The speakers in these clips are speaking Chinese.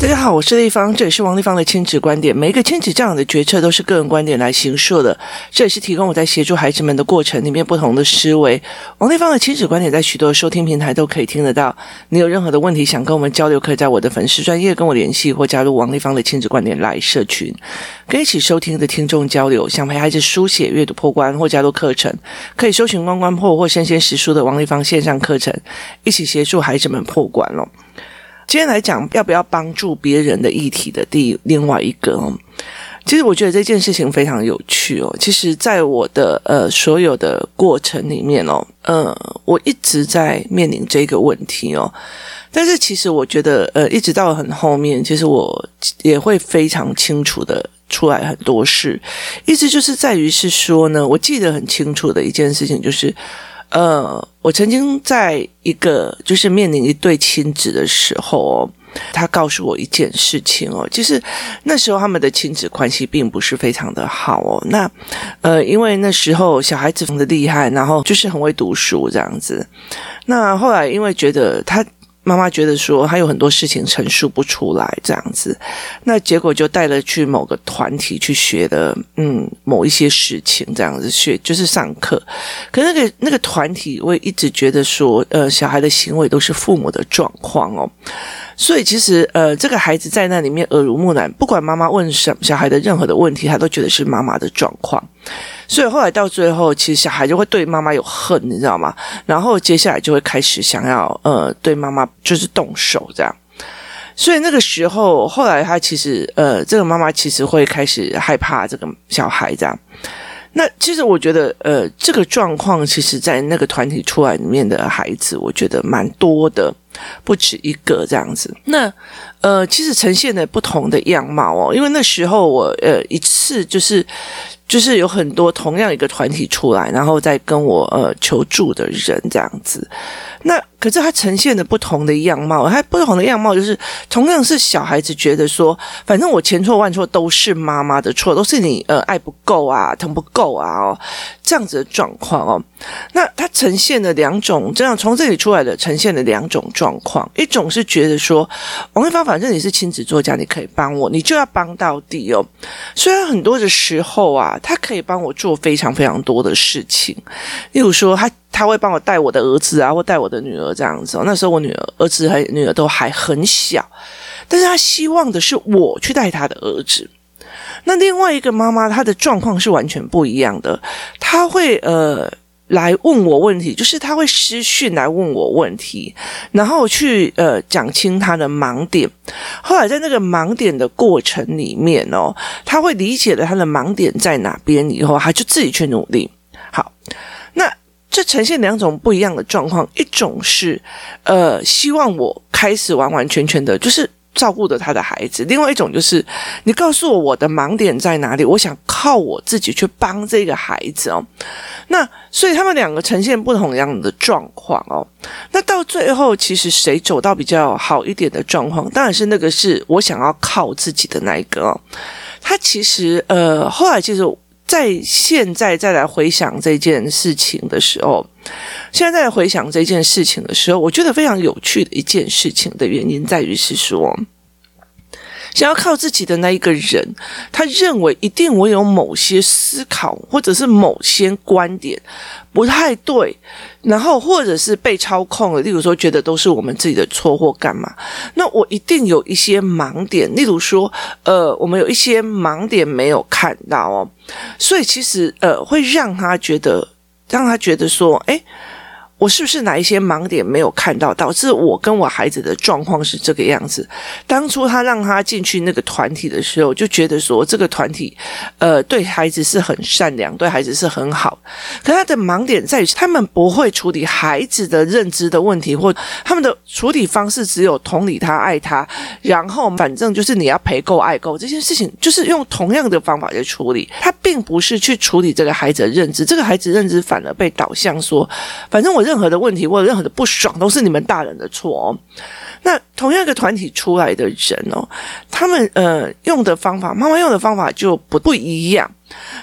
大家好，我是丽芳，这里是王立芳的亲子观点。每一个亲子教养的决策都是个人观点来形塑的，这也是提供我在协助孩子们的过程里面不同的思维。王立芳的亲子观点在许多收听平台都可以听得到。你有任何的问题想跟我们交流，可以在我的粉丝专业跟我联系，或加入王立芳的亲子观点来社群，跟一起收听的听众交流。想陪孩子书写、阅读破关或加入课程，可以搜寻关关破或生鲜识书的王立芳线上课程，一起协助孩子们破关喽。今天来讲要不要帮助别人的议题的第另外一个哦，其实我觉得这件事情非常有趣哦。其实，在我的呃所有的过程里面哦，呃，我一直在面临这个问题哦。但是，其实我觉得呃，一直到很后面，其实我也会非常清楚的出来很多事。意思就是在于是说呢，我记得很清楚的一件事情就是。呃，我曾经在一个就是面临一对亲子的时候哦，他告诉我一件事情哦，就是那时候他们的亲子关系并不是非常的好哦。那呃，因为那时候小孩子很的厉害，然后就是很会读书这样子。那后来因为觉得他。妈妈觉得说还有很多事情陈述不出来这样子，那结果就带了去某个团体去学的，嗯，某一些事情这样子学就是上课，可那个那个团体我也一直觉得说，呃，小孩的行为都是父母的状况哦。所以其实，呃，这个孩子在那里面耳濡目染，不管妈妈问什么小孩的任何的问题，他都觉得是妈妈的状况。所以后来到最后，其实小孩就会对妈妈有恨，你知道吗？然后接下来就会开始想要，呃，对妈妈就是动手这样。所以那个时候，后来他其实，呃，这个妈妈其实会开始害怕这个小孩这样。那其实我觉得，呃，这个状况其实，在那个团体出来里面的孩子，我觉得蛮多的。不止一个这样子，那呃，其实呈现的不同的样貌哦，因为那时候我呃一次就是就是有很多同样一个团体出来，然后再跟我呃求助的人这样子，那。可是他呈现的不同的样貌，他不同的样貌就是同样是小孩子觉得说，反正我千错万错都是妈妈的错，都是你呃爱不够啊，疼不够啊哦，这样子的状况哦。那他呈现了两种，这样从这里出来的呈现了两种状况，一种是觉得说，王一芳，反正你是亲子作家，你可以帮我，你就要帮到底哦。虽然很多的时候啊，他可以帮我做非常非常多的事情，例如说他。他会帮我带我的儿子啊，或带我的女儿这样子。那时候我女儿、儿子还女儿都还很小，但是他希望的是我去带他的儿子。那另外一个妈妈，她的状况是完全不一样的。她会呃来问我问题，就是他会私讯来问我问题，然后去呃讲清他的盲点。后来在那个盲点的过程里面哦，他会理解了他的盲点在哪边以后，他就自己去努力。好，那。这呈现两种不一样的状况，一种是，呃，希望我开始完完全全的，就是照顾着他的孩子；另外一种就是，你告诉我我的盲点在哪里，我想靠我自己去帮这个孩子哦。那所以他们两个呈现不同样的状况哦。那到最后，其实谁走到比较好一点的状况，当然是那个是我想要靠自己的那一个。他其实，呃，后来其实。在现在再来回想这件事情的时候，现在再来回想这件事情的时候，我觉得非常有趣的一件事情的原因在于是说，想要靠自己的那一个人，他认为一定我有某些思考或者是某些观点不太对。然后，或者是被操控了，例如说，觉得都是我们自己的错或干嘛？那我一定有一些盲点，例如说，呃，我们有一些盲点没有看到哦，所以其实呃，会让他觉得，让他觉得说，诶。我是不是哪一些盲点没有看到，导致我跟我孩子的状况是这个样子？当初他让他进去那个团体的时候，就觉得说这个团体，呃，对孩子是很善良，对孩子是很好。可他的盲点在于，他们不会处理孩子的认知的问题，或他们的处理方式只有同理他、爱他，然后反正就是你要陪够、爱够这件事情，就是用同样的方法去处理。他并不是去处理这个孩子的认知，这个孩子认知反而被导向说，反正我。任何的问题或者任何的不爽都是你们大人的错。那同样一个团体出来的人哦，他们呃用的方法，妈妈用的方法就不不一样。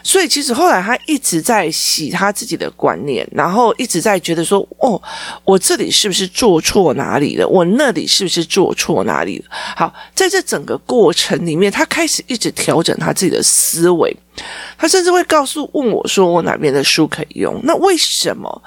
所以其实后来他一直在洗他自己的观念，然后一直在觉得说：“哦，我这里是不是做错哪里了？我那里是不是做错哪里了？”好，在这整个过程里面，他开始一直调整他自己的思维。他甚至会告诉问我说：“我哪边的书可以用？”那为什么？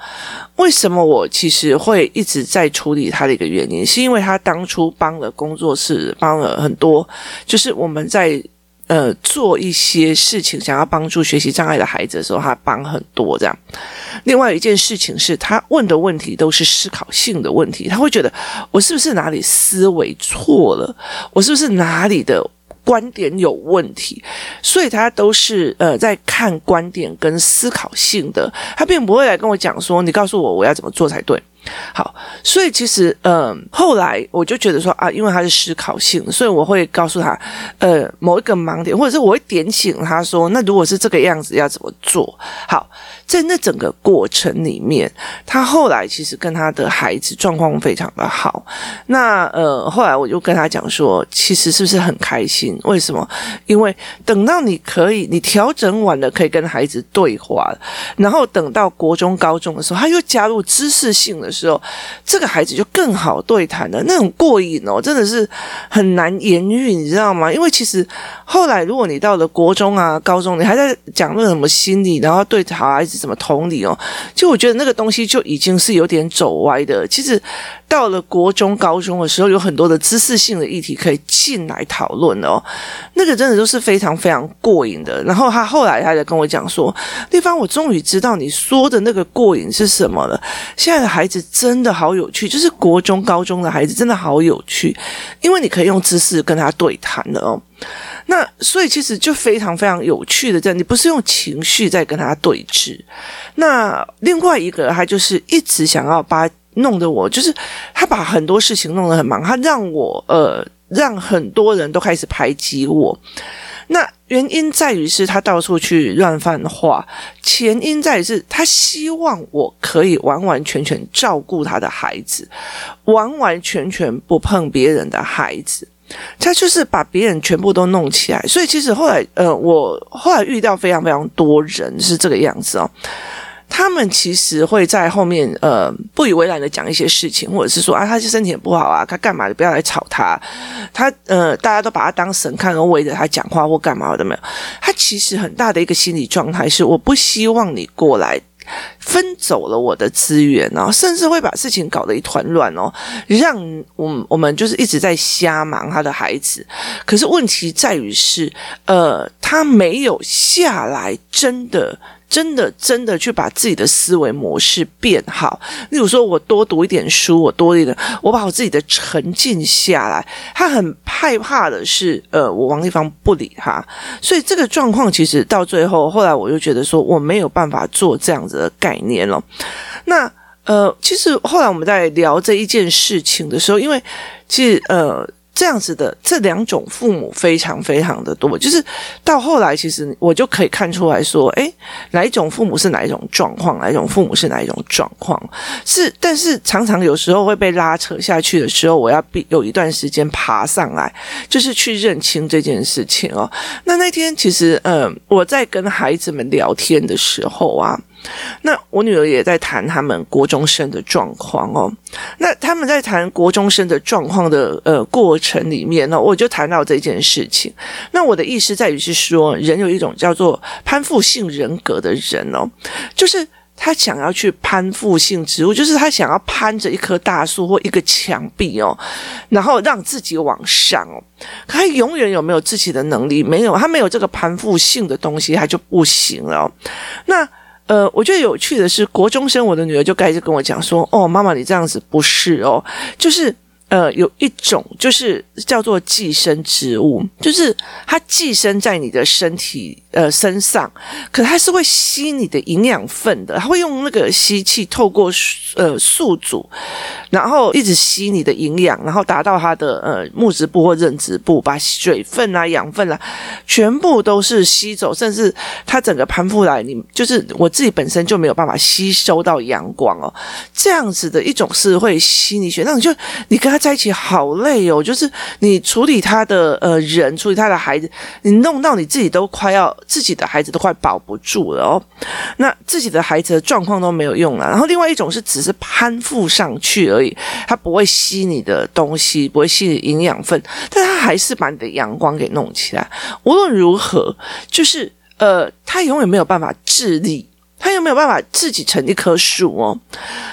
为什么我其实会一直在处理他的一个原因，是因为他当初帮了工作室，帮了很多，就是我们在。呃，做一些事情，想要帮助学习障碍的孩子的时候，他帮很多这样。另外一件事情是他问的问题都是思考性的问题，他会觉得我是不是哪里思维错了，我是不是哪里的观点有问题，所以他都是呃在看观点跟思考性的，他并不会来跟我讲说，你告诉我我要怎么做才对。好，所以其实，嗯、后来我就觉得说啊，因为他是思考性，所以我会告诉他，呃，某一个盲点，或者是我会点醒他说，那如果是这个样子，要怎么做？好，在那整个过程里面，他后来其实跟他的孩子状况非常的好。那呃，后来我就跟他讲说，其实是不是很开心？为什么？因为等到你可以，你调整完了，可以跟孩子对话，然后等到国中、高中的时候，他又加入知识性的。时候，这个孩子就更好对谈了，那种过瘾哦，真的是很难言喻，你知道吗？因为其实后来，如果你到了国中啊、高中，你还在讲那什么心理，然后对好孩子怎么同理哦，就我觉得那个东西就已经是有点走歪的。其实到了国中、高中的时候，有很多的知识性的议题可以进来讨论哦，那个真的都是非常非常过瘾的。然后他后来他就跟我讲说：“丽芳，我终于知道你说的那个过瘾是什么了。现在的孩子。”真的好有趣，就是国中、高中的孩子真的好有趣，因为你可以用知识跟他对谈的哦。那所以其实就非常非常有趣的，这样你不是用情绪在跟他对峙。那另外一个，他就是一直想要把弄得我，就是他把很多事情弄得很忙，他让我呃，让很多人都开始排挤我。那原因在于是他到处去乱犯话，前因在于是他希望我可以完完全全照顾他的孩子，完完全全不碰别人的孩子，他就是把别人全部都弄起来。所以其实后来，呃，我后来遇到非常非常多人是这个样子哦。他们其实会在后面呃不以为然的讲一些事情，或者是说啊，他就身体很不好啊，他干嘛？你不要来吵他。他呃，大家都把他当神看，而围着他讲话或干嘛的没有？他其实很大的一个心理状态是，我不希望你过来分走了我的资源哦，甚至会把事情搞得一团乱哦，让我我们就是一直在瞎忙他的孩子。可是问题在于是，呃，他没有下来，真的。真的，真的去把自己的思维模式变好。例如说，我多读一点书，我多一点，我把我自己的沉静下来。他很害怕的是，呃，我王立芳不理他，所以这个状况其实到最后，后来我就觉得说，我没有办法做这样子的概念了。那呃，其实后来我们在聊这一件事情的时候，因为其实呃。这样子的这两种父母非常非常的多，就是到后来，其实我就可以看出来说，诶，哪一种父母是哪一种状况，哪一种父母是哪一种状况，是，但是常常有时候会被拉扯下去的时候，我要必有一段时间爬上来，就是去认清这件事情哦。那那天其实，嗯，我在跟孩子们聊天的时候啊。那我女儿也在谈他们国中生的状况哦。那他们在谈国中生的状况的呃过程里面呢，我就谈到这件事情。那我的意思在于是说，人有一种叫做攀附性人格的人哦，就是他想要去攀附性植物，就是他想要攀着一棵大树或一个墙壁哦，然后让自己往上哦。可他永远有没有自己的能力？没有，他没有这个攀附性的东西，他就不行了哦。那。呃，我觉得有趣的是，国中生我的女儿就开始跟我讲说：“哦，妈妈，你这样子不是哦，就是呃，有一种就是叫做寄生植物，就是它寄生在你的身体呃身上，可它是会吸你的营养分的，它会用那个吸气透过呃宿主，然后一直吸你的营养，然后达到它的呃木质部或韧质部，把水分啊、养分啊全部都是吸走，甚至它整个攀附来，你就是我自己本身就没有办法吸收到阳光哦，这样子的一种是会吸你血，那你就你跟他在一起好累哦，就是你处理他的呃人，处理他的孩子，你弄到你自己都快要。自己的孩子都快保不住了哦，那自己的孩子的状况都没有用了。然后另外一种是只是攀附上去而已，它不会吸你的东西，不会吸你营养分，但它还是把你的阳光给弄起来。无论如何，就是呃，他永远没有办法自立。他又没有办法自己成一棵树哦，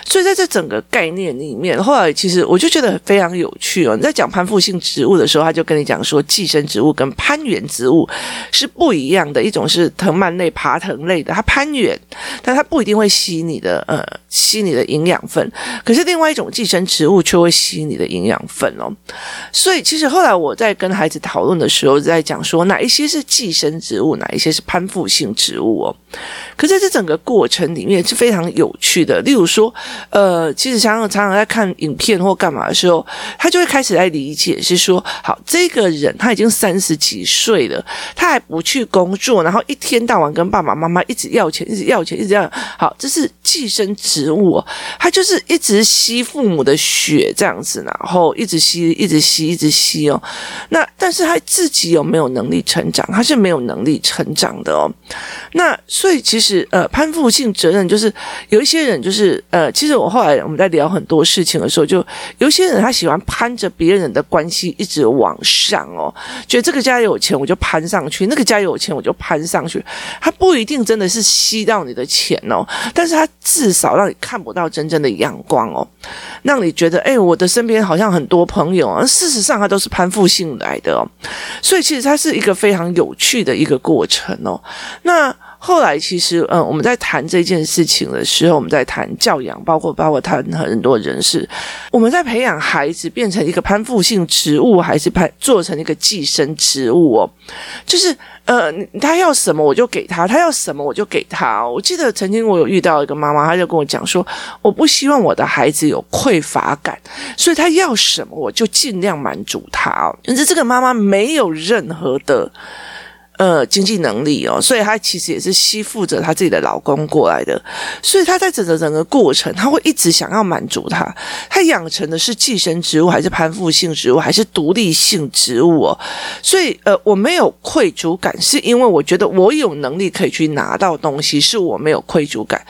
所以在这整个概念里面，后来其实我就觉得非常有趣哦。你在讲攀附性植物的时候，他就跟你讲说，寄生植物跟攀援植物是不一样的，一种是藤蔓类、爬藤类的，它攀援，但它不一定会吸你的呃吸你的营养分，可是另外一种寄生植物却会吸你的营养分哦。所以其实后来我在跟孩子讨论的时候，在讲说哪一些是寄生植物，哪一些是攀附性植物哦。可在这整个过程里面是非常有趣的。例如说，呃，其实常常常常在看影片或干嘛的时候，他就会开始来理解，是说，好，这个人他已经三十几岁了，他还不去工作，然后一天到晚跟爸爸妈妈一直要钱，一直要钱，一直要。好，这是寄生植植物，他就是一直吸父母的血这样子，然后一直吸，一直吸，一直吸哦。那但是他自己有没有能力成长？他是没有能力成长的哦。那所以其实呃，攀附性责任就是有一些人就是呃，其实我后来我们在聊很多事情的时候，就有些人他喜欢攀着别人的关系一直往上哦，觉得这个家有钱我就攀上去，那个家有钱我就攀上去，他不一定真的是吸到你的钱哦，但是他至少让看不到真正的阳光哦，让你觉得哎，我的身边好像很多朋友啊，事实上他都是攀附性来的哦，所以其实它是一个非常有趣的一个过程哦，那。后来其实，嗯，我们在谈这件事情的时候，我们在谈教养，包括包括谈很多人事，我们在培养孩子变成一个攀附性植物，还是攀做成一个寄生植物哦？就是，呃，他要什么我就给他，他要什么我就给他。我记得曾经我有遇到一个妈妈，她就跟我讲说，我不希望我的孩子有匮乏感，所以他要什么我就尽量满足他哦。可是这个妈妈没有任何的。呃，经济能力哦，所以她其实也是吸附着她自己的老公过来的，所以她在整个整个过程，她会一直想要满足他。她养成的是寄生植物，还是攀附性植物，还是独立性植物哦？所以呃，我没有愧疚感，是因为我觉得我有能力可以去拿到东西，是我没有愧疚感。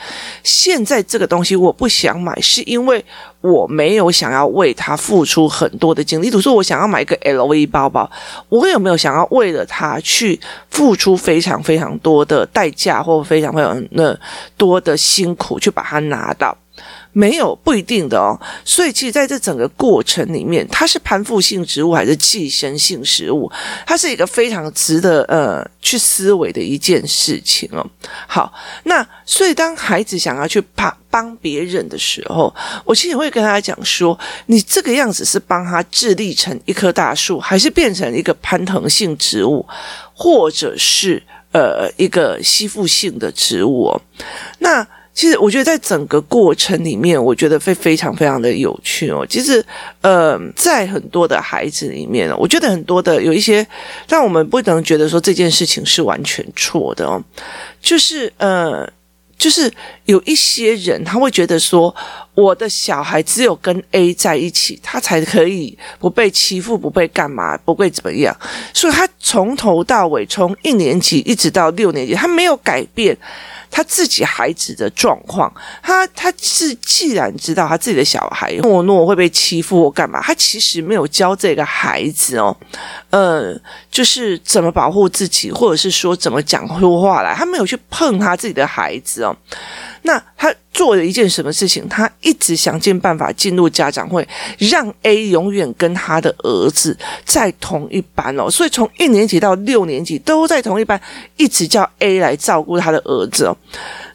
现在这个东西我不想买，是因为。我没有想要为他付出很多的精力，比如说我想要买一个 LV 包包，我有没有想要为了他去付出非常非常多的代价，或非常非常的多的辛苦去把它拿到？没有，不一定的哦。所以其实在这整个过程里面，它是攀附性植物还是寄生性植物，它是一个非常值得呃去思维的一件事情哦。好，那所以当孩子想要去帮帮别人的时候，我其实会跟他讲说，你这个样子是帮他自立成一棵大树，还是变成一个攀藤性植物，或者是呃一个吸附性的植物哦？那。其实我觉得在整个过程里面，我觉得会非常非常的有趣哦。其实，呃，在很多的孩子里面，我觉得很多的有一些，但我们不能觉得说这件事情是完全错的哦。就是呃，就是有一些人他会觉得说，我的小孩只有跟 A 在一起，他才可以不被欺负，不被干嘛，不会怎么样。所以他从头到尾，从一年级一直到六年级，他没有改变。他自己孩子的状况，他他是既然知道他自己的小孩懦懦会被欺负或干嘛，他其实没有教这个孩子哦，呃，就是怎么保护自己，或者是说怎么讲出话来，他没有去碰他自己的孩子哦。那他做了一件什么事情？他一直想尽办法进入家长会，让 A 永远跟他的儿子在同一班哦。所以从一年级到六年级都在同一班，一直叫 A 来照顾他的儿子哦。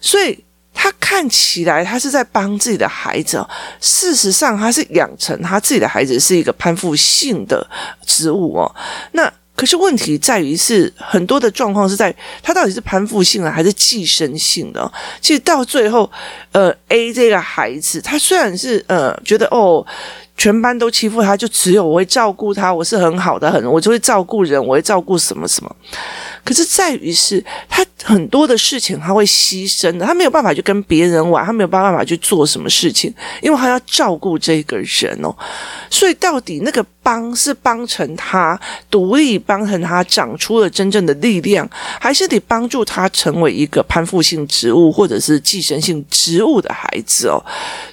所以他看起来他是在帮自己的孩子，事实上他是养成他自己的孩子是一个攀附性的植物哦。那。可是问题在于是很多的状况是在他到底是攀附性的还是寄生性的？其实到最后，呃，A 这个孩子他虽然是呃觉得哦。全班都欺负他，就只有我会照顾他。我是很好的，很我就会照顾人，我会照顾什么什么。可是在于是，他很多的事情他会牺牲的，他没有办法去跟别人玩，他没有办法去做什么事情，因为他要照顾这个人哦。所以到底那个帮是帮成他独立，帮成他长出了真正的力量，还是得帮助他成为一个攀附性植物或者是寄生性植物的孩子哦？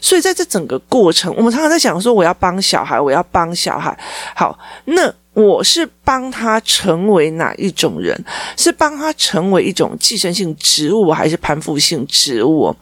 所以在这整个过程，我们常常在想说，我要帮小孩，我要帮小孩。好，那。我是帮他成为哪一种人？是帮他成为一种寄生性植物，还是攀附性植物？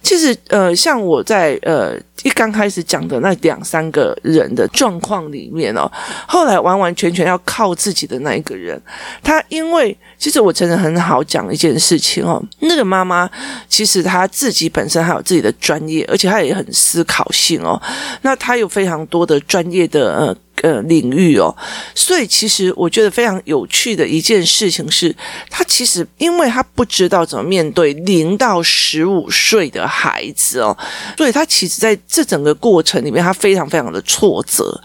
其实，呃，像我在呃一刚开始讲的那两三个人的状况里面哦，后来完完全全要靠自己的那一个人，他因为其实我真的很好讲一件事情哦，那个妈妈其实她自己本身还有自己的专业，而且她也很思考性哦，那她有非常多的专业的呃。呃，领域哦，所以其实我觉得非常有趣的一件事情是，他其实因为他不知道怎么面对零到十五岁的孩子哦，所以他其实在这整个过程里面，他非常非常的挫折。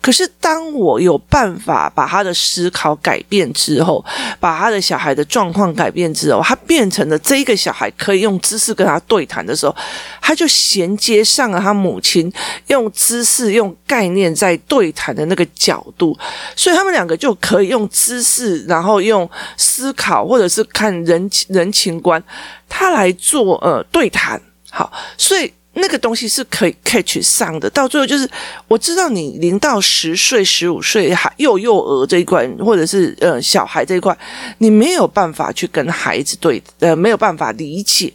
可是，当我有办法把他的思考改变之后，把他的小孩的状况改变之后，他变成了这一个小孩可以用知识跟他对谈的时候，他就衔接上了他母亲用知识、用概念在对谈的那个角度，所以他们两个就可以用知识，然后用思考或者是看人人情观，他来做呃对谈。好，所以。那个东西是可以 catch 上的，到最后就是我知道你零到十岁、十五岁还幼幼儿这一块，或者是呃小孩这一块，你没有办法去跟孩子对，呃没有办法理解。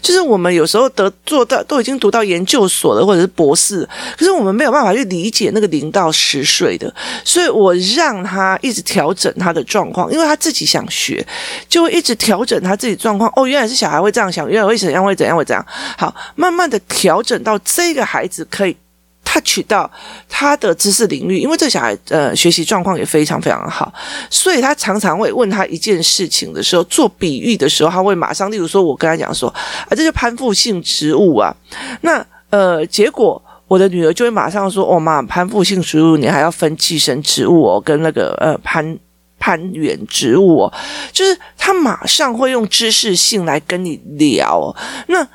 就是我们有时候得做到都已经读到研究所了，或者是博士，可是我们没有办法去理解那个零到十岁的，所以我让他一直调整他的状况，因为他自己想学，就会一直调整他自己状况。哦，原来是小孩会这样想，原来会怎样会怎样会怎样，好，慢慢的调整到这个孩子可以。他取到他的知识领域，因为这小孩呃学习状况也非常非常好，所以他常常会问他一件事情的时候，做比喻的时候，他会马上，例如说，我跟他讲说啊，这是攀附性植物啊，那呃，结果我的女儿就会马上说，哦妈，攀附性植物你还要分寄生植物哦，跟那个呃攀攀援植物哦，就是他马上会用知识性来跟你聊，那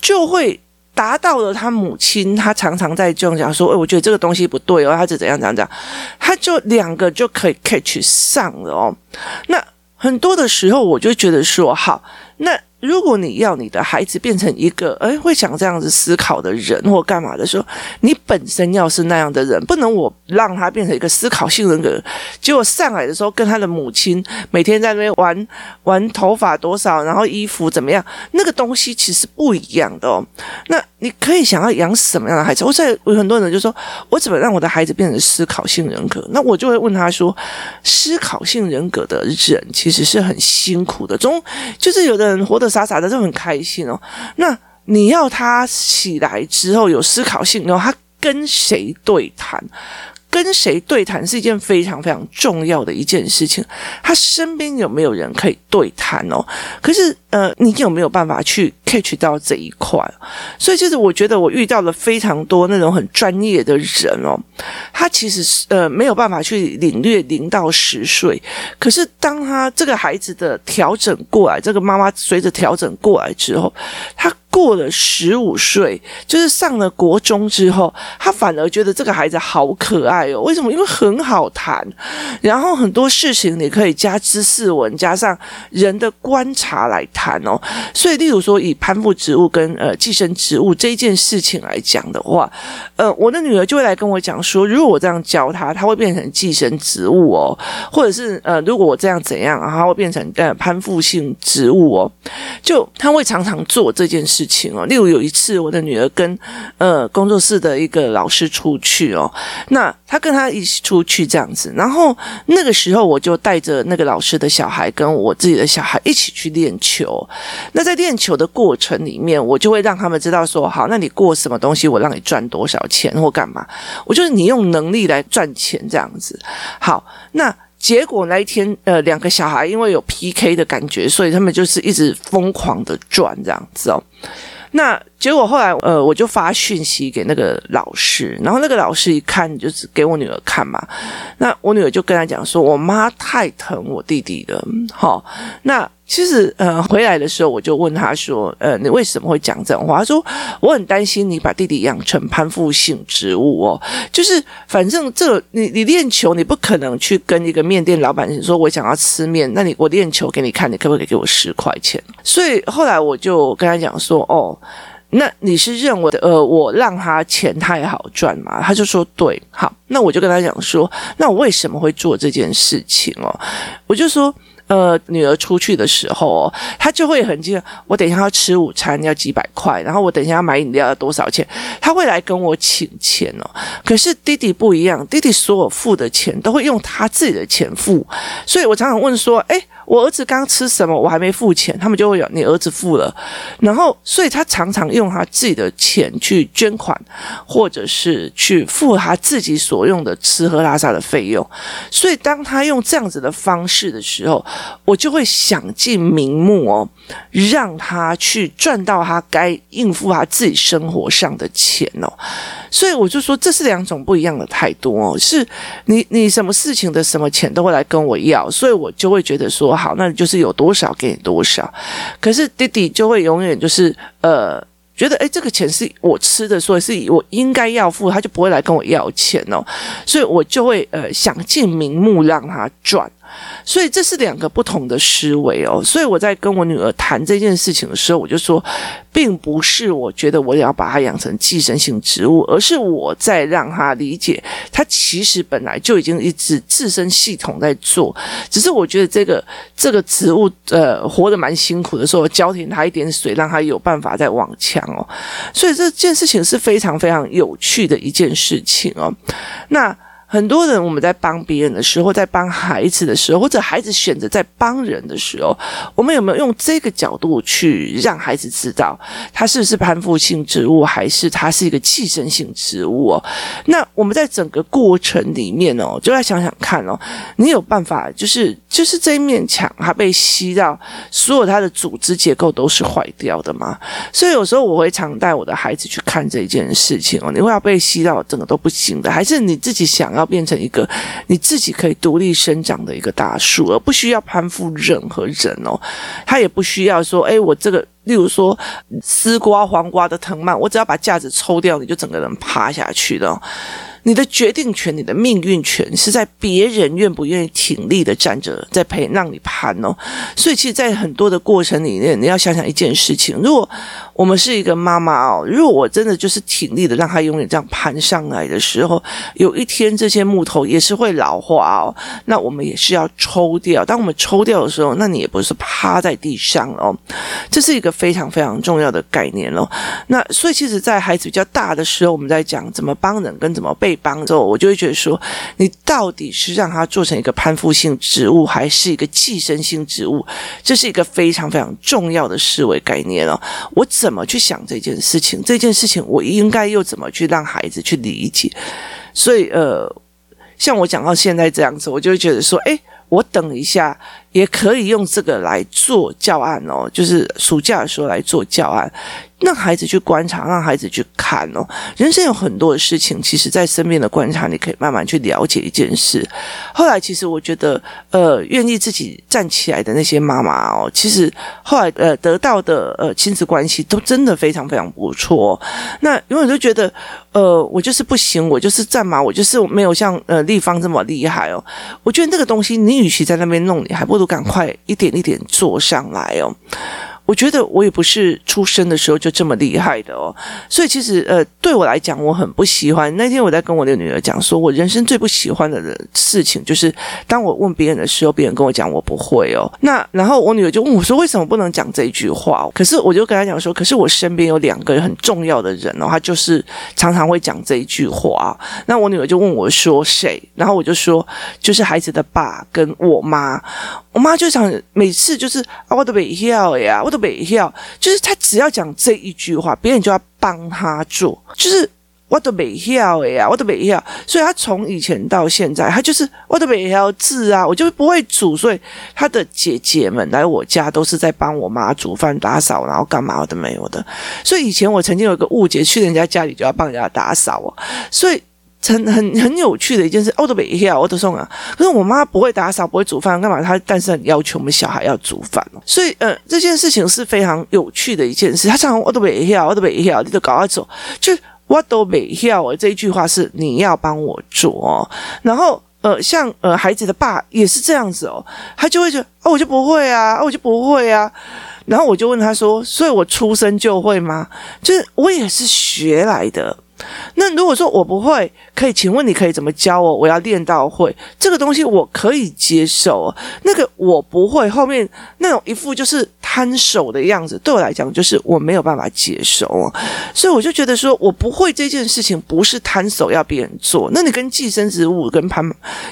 就会。达到了他母亲，他常常在这样讲说：“哎，我觉得这个东西不对哦，他是怎样怎样怎样。”他就两个就可以 catch 上了哦。那很多的时候，我就觉得说，好，那。如果你要你的孩子变成一个哎会想这样子思考的人或干嘛的时候，你本身要是那样的人，不能我让他变成一个思考性人格，结果上来的时候跟他的母亲每天在那边玩玩头发多少，然后衣服怎么样，那个东西其实不一样的哦。那你可以想要养什么样的孩子？我在有很多人就说，我怎么让我的孩子变成思考性人格？那我就会问他说，思考性人格的人其实是很辛苦的，中就是有的人活得。傻傻的就很开心哦。那你要他起来之后有思考性，然后他跟谁对谈？跟谁对谈是一件非常非常重要的一件事情。他身边有没有人可以对谈哦？可是呃，你有没有办法去 catch 到这一块？所以其实我觉得我遇到了非常多那种很专业的人哦，他其实是呃没有办法去领略零到十岁。可是当他这个孩子的调整过来，这个妈妈随着调整过来之后，他。过了十五岁，就是上了国中之后，他反而觉得这个孩子好可爱哦。为什么？因为很好谈，然后很多事情你可以加知识文，加上人的观察来谈哦。所以，例如说以攀附植物跟呃寄生植物这一件事情来讲的话，呃，我的女儿就会来跟我讲说，如果我这样教她，她会变成寄生植物哦，或者是呃，如果我这样怎样，然后会变成呃攀附性植物哦，就她会常常做这件事。情哦，例如有一次，我的女儿跟呃工作室的一个老师出去哦，那她跟他一起出去这样子，然后那个时候我就带着那个老师的小孩跟我自己的小孩一起去练球。那在练球的过程里面，我就会让他们知道说，好，那你过什么东西，我让你赚多少钱或干嘛，我就是你用能力来赚钱这样子。好，那。结果那一天，呃，两个小孩因为有 PK 的感觉，所以他们就是一直疯狂的转这样子哦。那结果后来，呃，我就发讯息给那个老师，然后那个老师一看，就是给我女儿看嘛。那我女儿就跟他讲说：“我妈太疼我弟弟了。”好，那。其实，呃，回来的时候我就问他说：“呃，你为什么会讲这种话？”他说：“我很担心你把弟弟养成攀附性植物哦，就是反正这你你练球，你不可能去跟一个面店老板说，我想要吃面，那你我练球给你看，你可不可以给我十块钱？”所以后来我就跟他讲说：“哦，那你是认为呃，我让他钱太好赚嘛？”他就说：“对，好，那我就跟他讲说，那我为什么会做这件事情哦？我就说。”呃，女儿出去的时候哦，她就会很惊讶。我等一下要吃午餐要几百块，然后我等一下要买饮料要多少钱？她会来跟我请钱哦。可是弟弟不一样，弟弟所有付的钱都会用他自己的钱付，所以我常常问说，诶。我儿子刚吃什么？我还没付钱，他们就会有你儿子付了，然后所以他常常用他自己的钱去捐款，或者是去付他自己所用的吃喝拉撒的费用。所以当他用这样子的方式的时候，我就会想尽名目哦，让他去赚到他该应付他自己生活上的钱哦。所以我就说，这是两种不一样的态度哦。是你你什么事情的什么钱都会来跟我要，所以我就会觉得说。好，那你就是有多少给你多少。可是弟弟就会永远就是呃，觉得诶，这个钱是我吃的，所以是我应该要付，他就不会来跟我要钱哦。所以我就会呃想尽名目让他赚。所以这是两个不同的思维哦。所以我在跟我女儿谈这件事情的时候，我就说，并不是我觉得我要把它养成寄生性植物，而是我在让她理解，它其实本来就已经一直自身系统在做，只是我觉得这个这个植物呃活得蛮辛苦的时候，浇点它一点水，让它有办法再往强哦。所以这件事情是非常非常有趣的一件事情哦。那。很多人，我们在帮别人的时候，在帮孩子的时候，或者孩子选择在帮人的时候，我们有没有用这个角度去让孩子知道，他是不是攀附性植物，还是他是一个寄生性植物哦？那我们在整个过程里面哦，就要想想看哦，你有办法，就是就是这一面墙，它被吸到，所有它的组织结构都是坏掉的吗？所以有时候我会常带我的孩子去看这件事情哦，你会要被吸到，整个都不行的，还是你自己想要？要变成一个你自己可以独立生长的一个大树，而不需要攀附任何人哦。他也不需要说，哎，我这个，例如说丝瓜、黄瓜的藤蔓，我只要把架子抽掉，你就整个人趴下去了。你的决定权、你的命运权是在别人愿不愿意挺立的站着，在陪让你攀哦。所以，其实，在很多的过程里面，你要想想一件事情：如果我们是一个妈妈哦，如果我真的就是挺立的，让他永远这样攀上来的时候，有一天这些木头也是会老化哦。那我们也是要抽掉。当我们抽掉的时候，那你也不是趴在地上哦。这是一个非常非常重要的概念哦。那所以，其实，在孩子比较大的时候，我们在讲怎么帮人跟怎么被。帮之后，我就会觉得说，你到底是让他做成一个攀附性植物，还是一个寄生性植物？这是一个非常非常重要的思维概念哦。我怎么去想这件事情？这件事情我应该又怎么去让孩子去理解？所以，呃，像我讲到现在这样子，我就会觉得说，诶，我等一下也可以用这个来做教案哦，就是暑假的时候来做教案。让孩子去观察，让孩子去看哦。人生有很多的事情，其实，在身边的观察，你可以慢慢去了解一件事。后来，其实我觉得，呃，愿意自己站起来的那些妈妈哦，其实后来呃得到的呃亲子关系都真的非常非常不错。那永远都觉得，呃，我就是不行，我就是站嘛，我就是没有像呃丽芳这么厉害哦。我觉得那个东西，你与其在那边弄，你还不如赶快一点一点做上来哦。我觉得我也不是出生的时候就这么厉害的哦，所以其实呃，对我来讲，我很不喜欢。那天我在跟我的女儿讲，说我人生最不喜欢的事情，就是当我问别人的时候，别人跟我讲我不会哦。那然后我女儿就问我说，为什么不能讲这一句话？可是我就跟她讲说，可是我身边有两个很重要的人哦，他就是常常会讲这一句话。那我女儿就问我说谁？然后我就说，就是孩子的爸跟我妈。我妈就想每次就是啊，我都没要呀，我都没要，就是他只要讲这一句话，别人就要帮他做，就是。我都没晓呀，我都没晓。所以他从以前到现在，他就是我都没要字啊，我就不会煮。所以他的姐姐们来我家都是在帮我妈煮饭、打扫，然后干嘛我都没有的。所以以前我曾经有一个误解，去人家家里就要帮人家打扫哦。所以很很很有趣的一件事，我都没晓，我都送啊。可是我妈不会打扫，不会煮饭，干嘛？她但是很要求我们小孩要煮饭。所以呃，这件事情是非常有趣的一件事。他常常我都没晓，我都没要，你都搞他走就。我都没晓，这一句话是你要帮我做，然后呃，像呃孩子的爸也是这样子哦，他就会觉得哦，我就不会啊，我就不会啊，然后我就问他说，所以我出生就会吗？就是我也是学来的。那如果说我不会，可以请问你可以怎么教我？我要练到会这个东西，我可以接受。那个我不会，后面那种一副就是摊手的样子，对我来讲就是我没有办法接受。所以我就觉得说，我不会这件事情不是摊手要别人做。那你跟寄生植物跟攀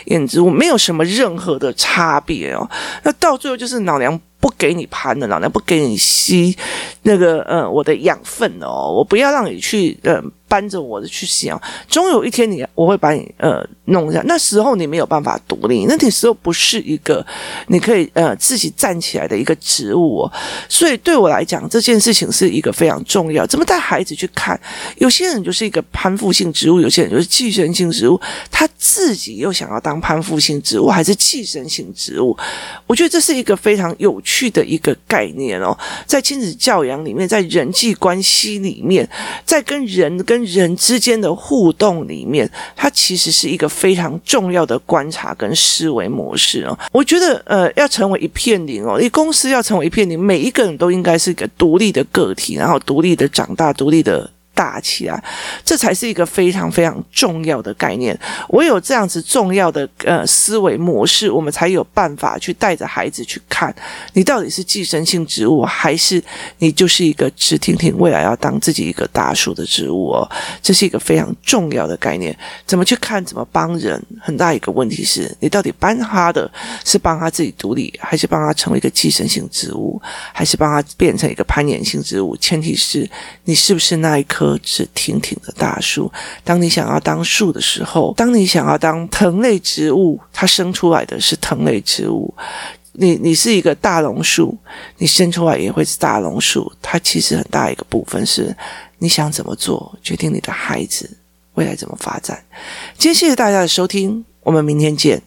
岩植物没有什么任何的差别哦。那到最后就是老娘。不给你攀了，老娘不给你吸那个呃我的养分哦，我不要让你去呃搬着我的去想，终有一天你我会把你呃弄一下，那时候你没有办法独立，那个时候不是一个你可以呃自己站起来的一个植物哦，所以对我来讲这件事情是一个非常重要，怎么带孩子去看？有些人就是一个攀附性植物，有些人就是寄生性植物，他自己又想要当攀附性植物还是寄生性植物？我觉得这是一个非常有趣。的一个概念哦，在亲子教养里面，在人际关系里面，在跟人跟人之间的互动里面，它其实是一个非常重要的观察跟思维模式哦。我觉得，呃，要成为一片林哦，你公司要成为一片林，每一个人都应该是一个独立的个体，然后独立的长大，独立的。大起来，这才是一个非常非常重要的概念。唯有这样子重要的呃思维模式，我们才有办法去带着孩子去看，你到底是寄生性植物，还是你就是一个直挺挺未来要当自己一个大树的植物哦。这是一个非常重要的概念。怎么去看？怎么帮人？很大一个问题是你到底帮他的是帮他自己独立，还是帮他成为一个寄生性植物，还是帮他变成一个攀岩性植物？前提是你是不是那一颗棵。直挺挺的大树。当你想要当树的时候，当你想要当藤类植物，它生出来的是藤类植物。你你是一个大榕树，你生出来也会是大榕树。它其实很大一个部分是你想怎么做，决定你的孩子未来怎么发展。今天谢谢大家的收听，我们明天见。